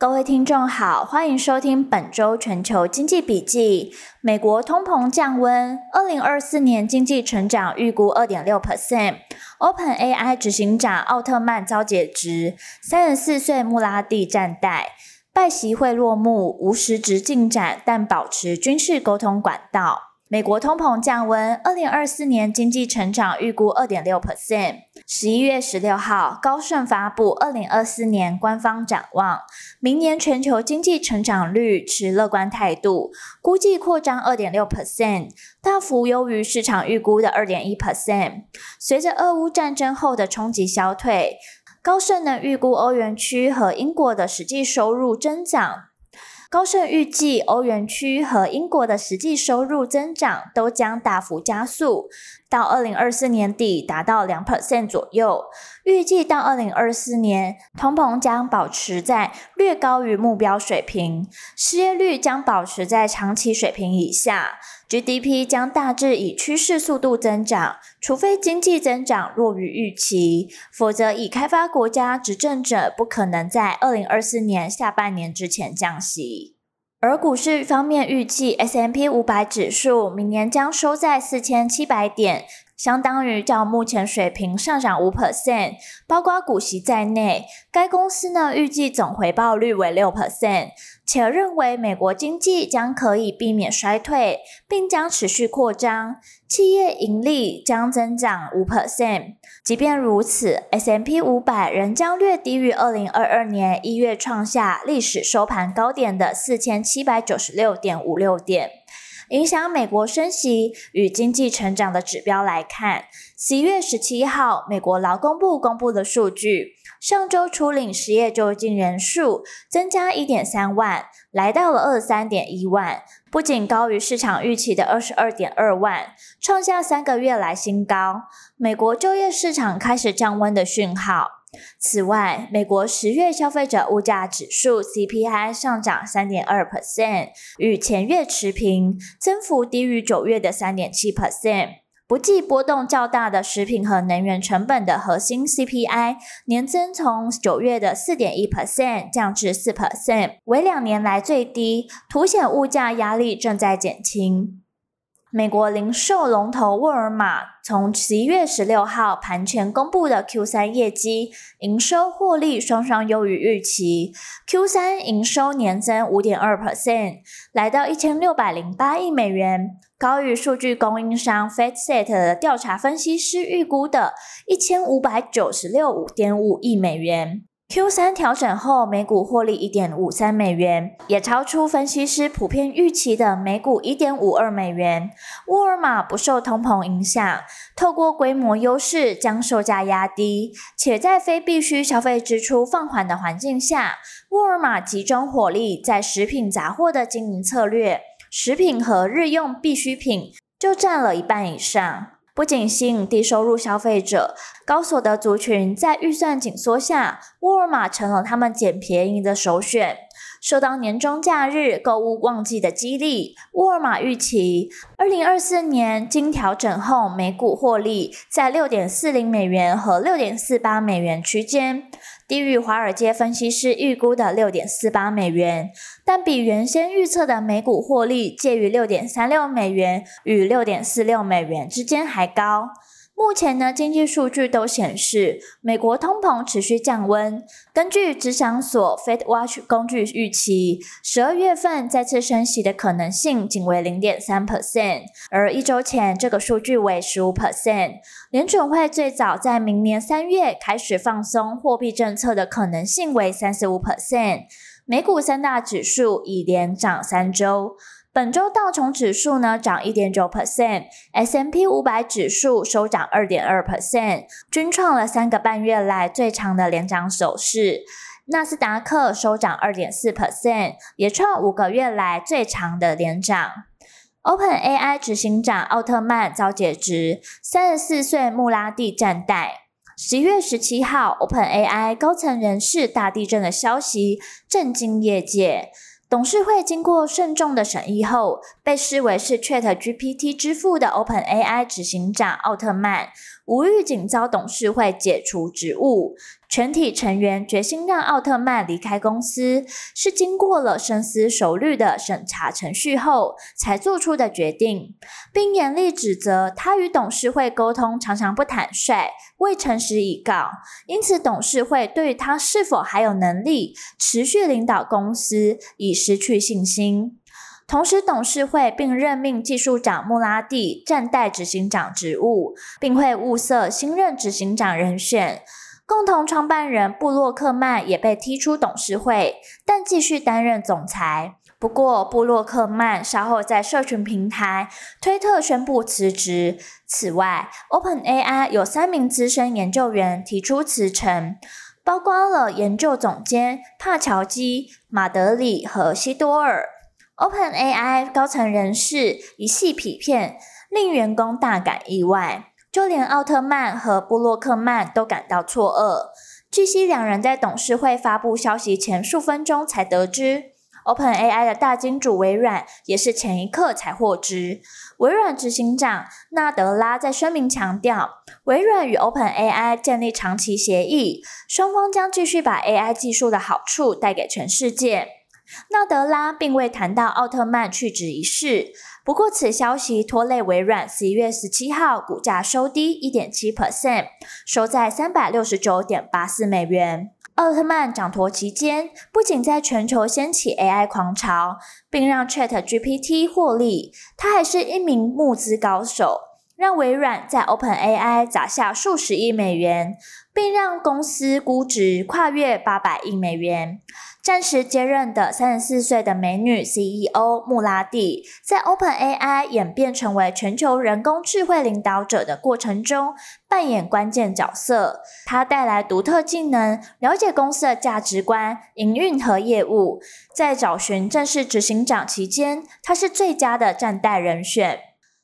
各位听众好，欢迎收听本周全球经济笔记。美国通膨降温，二零二四年经济成长预估二点六 percent。OpenAI 执行长奥特曼遭解职，三十四岁穆拉蒂暂代。拜习会落幕，无实质进展，但保持军事沟通管道。美国通膨降温，二零二四年经济成长预估二点六 percent。十一月十六号，高盛发布二零二四年官方展望，明年全球经济成长率持乐观态度，估计扩张二点六 percent，大幅优于市场预估的二点一 percent。随着俄乌战争后的冲击消退，高盛能预估欧元区和英国的实际收入增长。高盛预计，欧元区和英国的实际收入增长都将大幅加速，到二零二四年底达到两 percent 左右。预计到二零二四年，通膨将保持在略高于目标水平，失业率将保持在长期水平以下，GDP 将大致以趋势速度增长，除非经济增长弱于预期，否则已开发国家执政者不可能在二零二四年下半年之前降息。而股市方面，预计 S M P 五百指数明年将收在四千七百点，相当于较目前水平上涨五 percent，包括股息在内。该公司呢预计总回报率为六 percent，且认为美国经济将可以避免衰退，并将持续扩张，企业盈利将增长五 percent。即便如此，S&P 五百仍将略低于二零二二年一月创下历史收盘高点的四千七百九十六点五六点。影响美国升息与经济成长的指标来看，十一月十七号，美国劳工部公布的数据。上周初领失业救济人数增加一点三万，来到了二十三点一万，不仅高于市场预期的二十二点二万，创下三个月来新高。美国就业市场开始降温的讯号。此外，美国十月消费者物价指数 CPI 上涨三点二 percent，与前月持平，增幅低于九月的三点七 percent。不计波动较大的食品和能源成本的核心 CPI 年增从九月的四点一 percent 降至四 percent，为两年来最低，凸显物价压力正在减轻。美国零售龙头沃尔玛从十一月十六号盘前公布的 Q 三业绩，营收获利双双优于预期。Q 三营收年增五点二 percent，来到一千六百零八亿美元，高于数据供应商 FedSet 的调查分析师预估的一千五百九十六五点五亿美元。Q 三调整后，每股获利一点五三美元，也超出分析师普遍预期的每股一点五二美元。沃尔玛不受通膨影响，透过规模优势将售价压低，且在非必需消费支出放缓的环境下，沃尔玛集中火力在食品杂货的经营策略，食品和日用必需品就占了一半以上。不仅吸引低收入消费者，高所得族群在预算紧缩下，沃尔玛成了他们捡便宜的首选。受到年终假日购物旺季的激励，沃尔玛预期二零二四年经调整后每股获利在六点四零美元和六点四八美元区间。低于华尔街分析师预估的六点四八美元，但比原先预测的每股获利介于六点三六美元与六点四六美元之间还高。目前呢，经济数据都显示美国通膨持续降温。根据芝商所 FedWatch 工具预期，十二月份再次升息的可能性仅为零点三 percent，而一周前这个数据为十五 percent。联准会最早在明年三月开始放松货币政策的可能性为三十五 percent。美股三大指数已连涨三周。本周道琼指数呢涨一点九 percent，S&P 五百指数收涨二点二 percent，均创了三个半月来最长的连涨走势。纳斯达克收涨二点四 percent，也创五个月来最长的连涨。OpenAI 执行长奥特曼遭解职，三十四岁穆拉蒂暂代。十一月十七号，OpenAI 高层人士大地震的消息震惊业界。董事会经过慎重的审议后，被视为是 ChatGPT 之父的 OpenAI 执行长奥特曼，无预警遭董事会解除职务。全体成员决心让奥特曼离开公司，是经过了深思熟虑的审查程序后才做出的决定，并严厉指责他与董事会沟通常常不坦率、未诚实以告，因此董事会对于他是否还有能力持续领导公司已失去信心。同时，董事会并任命技术长穆拉蒂暂代执行长职务，并会物色新任执行长人选。共同创办人布洛克曼也被踢出董事会，但继续担任总裁。不过，布洛克曼稍后在社群平台推特宣布辞职。此外，OpenAI 有三名资深研究员提出辞呈，包括了研究总监帕乔基、马德里和西多尔。OpenAI 高层人士一系哔骗，令员工大感意外。就连奥特曼和布洛克曼都感到错愕。据悉，两人在董事会发布消息前数分钟才得知。OpenAI 的大金主微软也是前一刻才获知。微软执行长纳德拉在声明强调，微软与 OpenAI 建立长期协议，双方将继续把 AI 技术的好处带给全世界。纳德拉并未谈到奥特曼去职一事。不过，此消息拖累微软十一月十七号股价收低一点七 percent，收在三百六十九点八四美元。奥特曼掌舵期间，不仅在全球掀起 AI 狂潮，并让 ChatGPT 获利，他还是一名募资高手，让微软在 OpenAI 砸下数十亿美元，并让公司估值跨越八百亿美元。暂时接任的三十四岁的美女 CEO 穆拉蒂，在 OpenAI 演变成为全球人工智慧领导者的过程中，扮演关键角色。她带来独特技能，了解公司的价值观、营运和业务。在找寻正式执行长期间，她是最佳的暂代人选。《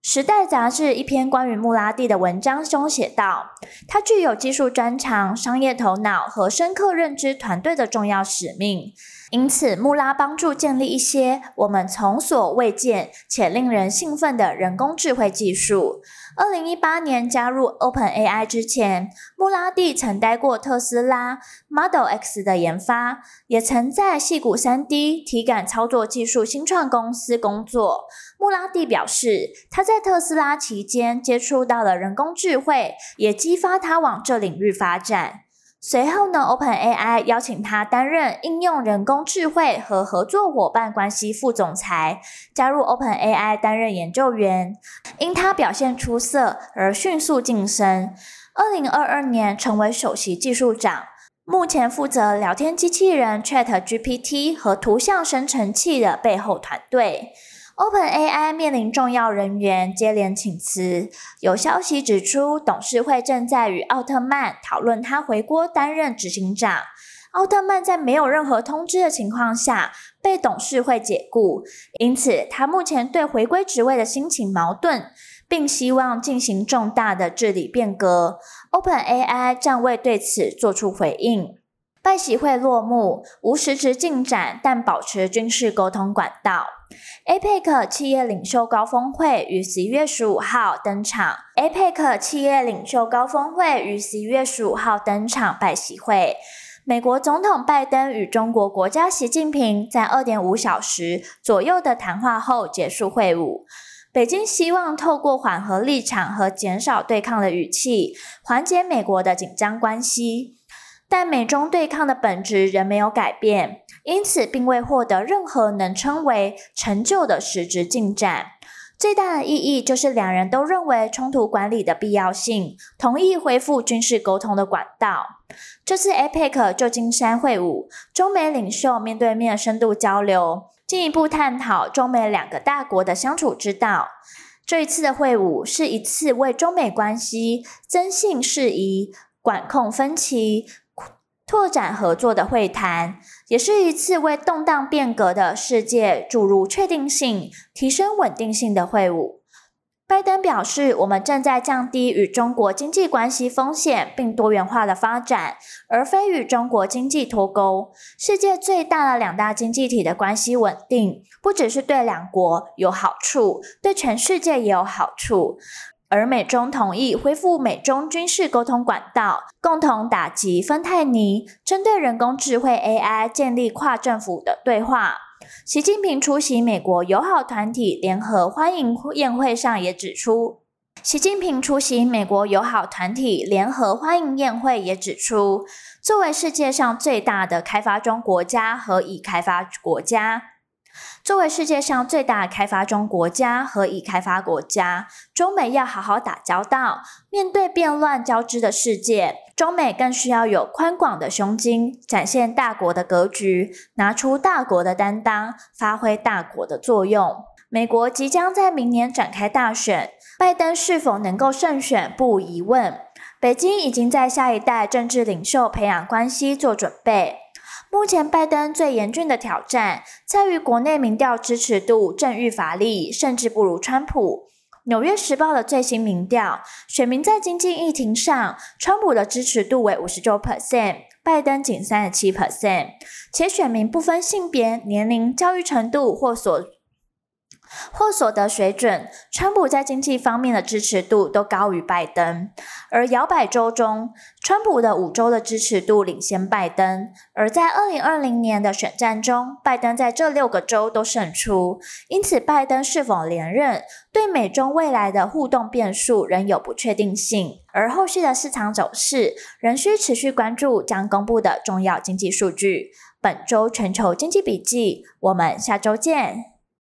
时代》杂志一篇关于穆拉蒂的文章中写道：“他具有技术专长、商业头脑和深刻认知团队的重要使命，因此穆拉帮助建立一些我们从所未见且令人兴奋的人工智慧技术。”二零一八年加入 OpenAI 之前，穆拉蒂曾待过特斯拉 Model X 的研发，也曾在细谷 3D 体感操作技术新创公司工作。穆拉蒂表示，他在特斯拉期间接触到了人工智慧，也激发他往这领域发展。随后呢，OpenAI 邀请他担任应用人工智慧和合作伙伴关系副总裁，加入 OpenAI 担任研究员。因他表现出色而迅速晋升，二零二二年成为首席技术长，目前负责聊天机器人 ChatGPT 和图像生成器的背后团队。OpenAI 面临重要人员接连请辞，有消息指出，董事会正在与奥特曼讨论他回国担任执行长。奥特曼在没有任何通知的情况下被董事会解雇，因此他目前对回归职位的心情矛盾，并希望进行重大的治理变革。OpenAI 暂未对此做出回应。拜习会落幕，无实质进展，但保持军事沟通管道。APEC 企业领袖高峰会于十一月十五号登场。APEC 企业领袖高峰会于十一月十五号登场拜习会。美国总统拜登与中国国家习近平在二点五小时左右的谈话后结束会晤。北京希望透过缓和立场和减少对抗的语气，缓解美国的紧张关系。但美中对抗的本质仍没有改变，因此并未获得任何能称为成就的实质进展。最大的意义就是两人都认为冲突管理的必要性，同意恢复军事沟通的管道。这次 APEC 旧金山会晤，中美领袖面对面深度交流，进一步探讨中美两个大国的相处之道。这一次的会晤是一次为中美关系增信事宜、管控分歧。拓展合作的会谈，也是一次为动荡变革的世界注入确定性、提升稳定性的会晤。拜登表示，我们正在降低与中国经济关系风险，并多元化的发展，而非与中国经济脱钩。世界最大的两大经济体的关系稳定，不只是对两国有好处，对全世界也有好处。而美中同意恢复美中军事沟通管道，共同打击芬太尼，针对人工智慧 AI 建立跨政府的对话。习近平出席美国友好团体联合欢迎宴会上也指出，习近平出席美国友好团体联合欢迎宴会也指出，作为世界上最大的开发中国家和已开发国家。作为世界上最大的开发中国家和已开发国家，中美要好好打交道。面对变乱交织的世界，中美更需要有宽广的胸襟，展现大国的格局，拿出大国的担当，发挥大国的作用。美国即将在明年展开大选，拜登是否能够胜选不无疑问。北京已经在下一代政治领袖培养关系做准备。目前，拜登最严峻的挑战在于国内民调支持度正愈乏力，甚至不如川普。《纽约时报》的最新民调，选民在经济议题上，川普的支持度为五十九 percent，拜登仅三十七 percent，且选民不分性别、年龄、教育程度或所。或所得水准，川普在经济方面的支持度都高于拜登。而摇摆州中，川普的五州的支持度领先拜登。而在二零二零年的选战中，拜登在这六个州都胜出。因此，拜登是否连任，对美中未来的互动变数仍有不确定性。而后续的市场走势，仍需持续关注将公布的重要经济数据。本周全球经济笔记，我们下周见。